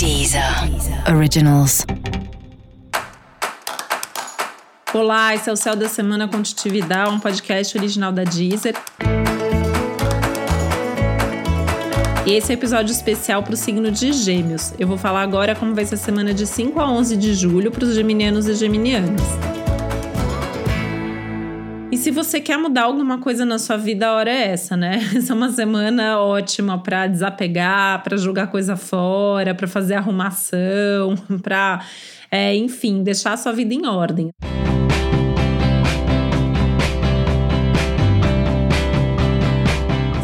Deezer Originals. Olá, esse é o Céu da Semana Contitividade, um podcast original da Deezer. Esse é episódio especial para o signo de Gêmeos. Eu vou falar agora como vai ser a semana de 5 a 11 de julho para os geminianos e geminianas. Se você quer mudar alguma coisa na sua vida, a hora é essa, né? Essa é uma semana ótima para desapegar, para jogar coisa fora, para fazer arrumação, para, é, enfim, deixar a sua vida em ordem.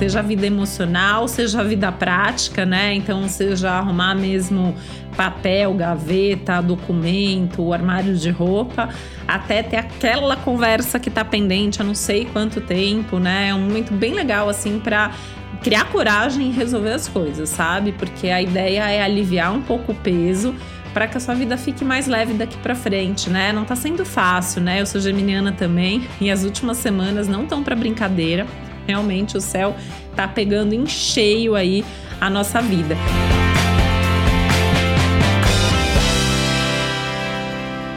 Seja a vida emocional, seja a vida prática, né? Então, seja arrumar mesmo papel, gaveta, documento, armário de roupa, até ter aquela conversa que tá pendente há não sei quanto tempo, né? É um momento bem legal assim para criar coragem e resolver as coisas, sabe? Porque a ideia é aliviar um pouco o peso para que a sua vida fique mais leve daqui para frente, né? Não tá sendo fácil, né? Eu sou geminiana também e as últimas semanas não estão para brincadeira. Realmente o céu tá pegando em cheio aí a nossa vida.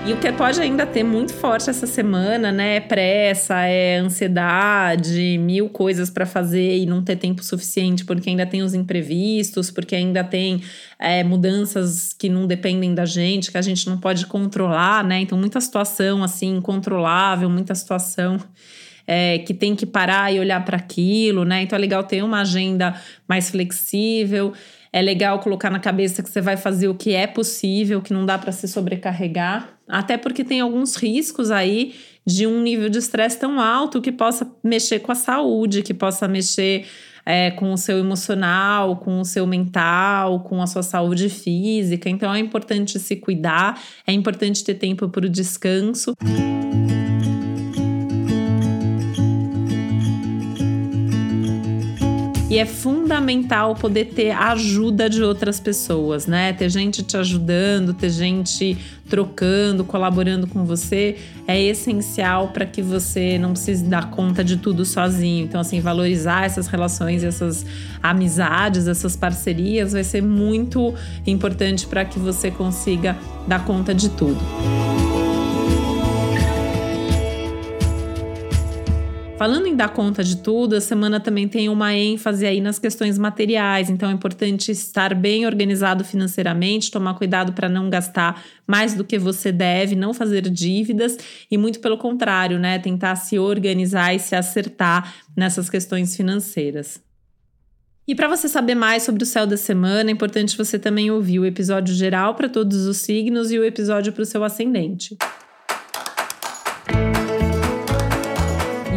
E o que pode ainda ter muito forte essa semana, né? É pressa, é ansiedade, mil coisas para fazer e não ter tempo suficiente, porque ainda tem os imprevistos, porque ainda tem é, mudanças que não dependem da gente, que a gente não pode controlar, né? Então, muita situação assim, incontrolável, muita situação. É, que tem que parar e olhar para aquilo, né? Então é legal ter uma agenda mais flexível. É legal colocar na cabeça que você vai fazer o que é possível, que não dá para se sobrecarregar, até porque tem alguns riscos aí de um nível de estresse tão alto que possa mexer com a saúde, que possa mexer é, com o seu emocional, com o seu mental, com a sua saúde física. Então é importante se cuidar, é importante ter tempo para o descanso. Música E é fundamental poder ter a ajuda de outras pessoas, né? Ter gente te ajudando, ter gente trocando, colaborando com você, é essencial para que você não precise dar conta de tudo sozinho. Então, assim, valorizar essas relações, essas amizades, essas parcerias vai ser muito importante para que você consiga dar conta de tudo. Falando em dar conta de tudo, a semana também tem uma ênfase aí nas questões materiais, então é importante estar bem organizado financeiramente, tomar cuidado para não gastar mais do que você deve, não fazer dívidas e muito pelo contrário, né, tentar se organizar e se acertar nessas questões financeiras. E para você saber mais sobre o céu da semana, é importante você também ouvir o episódio geral para todos os signos e o episódio para o seu ascendente.